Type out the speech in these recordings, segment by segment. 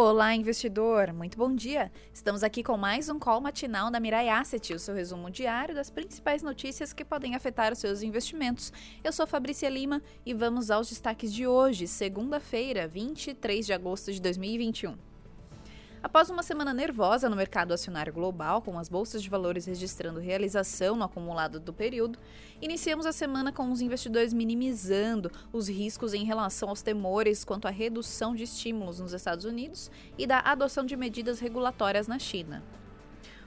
Olá, investidor! Muito bom dia! Estamos aqui com mais um call matinal da Mirai Asset, o seu resumo diário das principais notícias que podem afetar os seus investimentos. Eu sou Fabrícia Lima e vamos aos destaques de hoje, segunda-feira, 23 de agosto de 2021. Após uma semana nervosa no mercado acionário global, com as bolsas de valores registrando realização no acumulado do período, iniciamos a semana com os investidores minimizando os riscos em relação aos temores quanto à redução de estímulos nos Estados Unidos e da adoção de medidas regulatórias na China.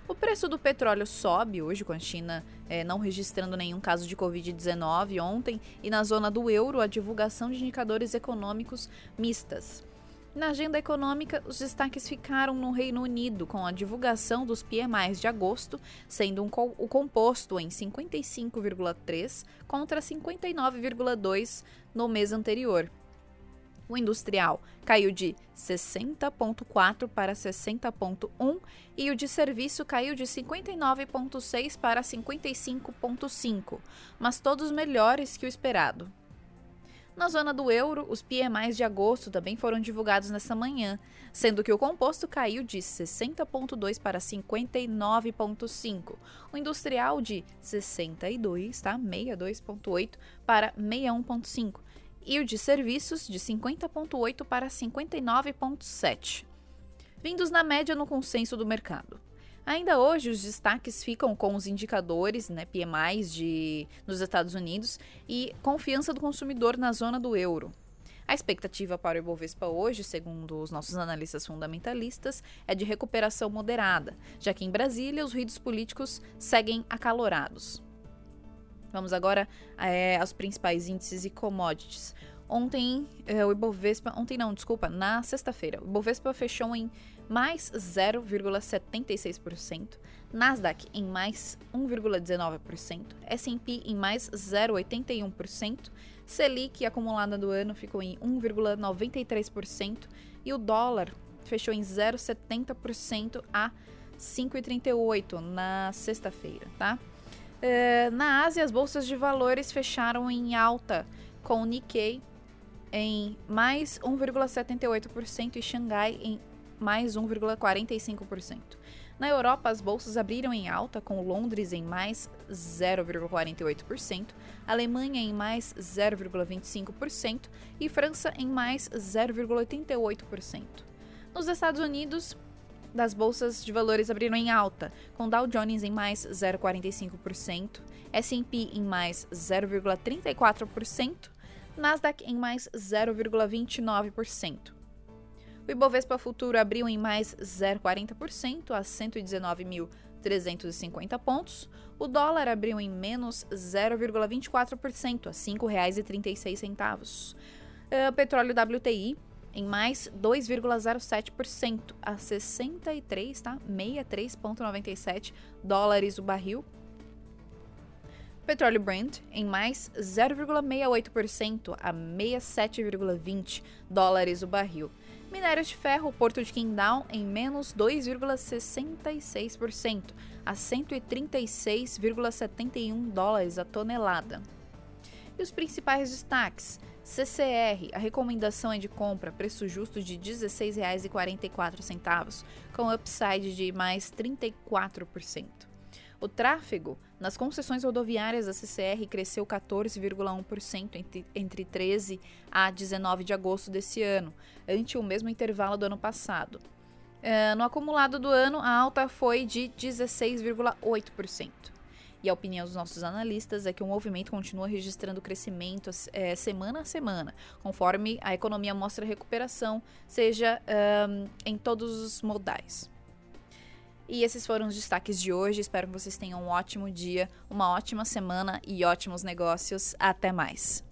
O preço do petróleo sobe hoje, com a China é, não registrando nenhum caso de Covid-19 ontem, e na zona do euro, a divulgação de indicadores econômicos mistas. Na agenda econômica, os destaques ficaram no Reino Unido, com a divulgação dos PMIs de agosto, sendo um co o composto em 55,3 contra 59,2 no mês anterior. O industrial caiu de 60,4 para 60,1 e o de serviço caiu de 59,6 para 55,5, mas todos melhores que o esperado. Na zona do euro, os PMIs de agosto também foram divulgados nesta manhã, sendo que o composto caiu de 60,2 para 59,5, o industrial de 62, tá? 62,8 para 61,5 e o de serviços de 50,8 para 59,7, vindos na média no consenso do mercado. Ainda hoje, os destaques ficam com os indicadores, né, PMIs de, nos Estados Unidos e confiança do consumidor na zona do euro. A expectativa para o Ibovespa hoje, segundo os nossos analistas fundamentalistas, é de recuperação moderada, já que em Brasília os ruídos políticos seguem acalorados. Vamos agora é, aos principais índices e commodities. Ontem, é, o Ibovespa, ontem não, desculpa, na sexta-feira, o Ibovespa fechou em mais 0,76%, Nasdaq em mais 1,19%, S&P em mais 0,81%, Selic acumulada do ano ficou em 1,93% e o dólar fechou em 0,70% a 5,38 na sexta-feira, tá? Uh, na Ásia, as bolsas de valores fecharam em alta, com o Nikkei em mais 1,78% e Xangai em mais 1,45%. Na Europa, as bolsas abriram em alta, com Londres em mais 0,48%, Alemanha em mais 0,25% e França em mais 0,88%. Nos Estados Unidos, das bolsas de valores abriram em alta, com Dow Jones em mais 0,45%, S&P em mais 0,34%, Nasdaq em mais 0,29%. O Ibovespa Futuro abriu em mais 0,40% a 119.350 pontos. O dólar abriu em menos 0,24% a R$ 5,36. O petróleo WTI em mais 2,07% a 63, tá? 63,97 dólares o barril. Petróleo Brent em mais 0,68% a 67,20 dólares o barril. Minérios de ferro, Porto de Qingdao em menos 2,66% a 136,71 dólares a tonelada. E os principais destaques: CCR, a recomendação é de compra, preço justo de R$ 16,44, com upside de mais 34%. O tráfego nas concessões rodoviárias da CCR cresceu 14,1% entre, entre 13 a 19 de agosto desse ano, ante o mesmo intervalo do ano passado. Uh, no acumulado do ano, a alta foi de 16,8%. E a opinião dos nossos analistas é que o movimento continua registrando crescimento é, semana a semana, conforme a economia mostra recuperação, seja um, em todos os modais. E esses foram os destaques de hoje. Espero que vocês tenham um ótimo dia, uma ótima semana e ótimos negócios. Até mais!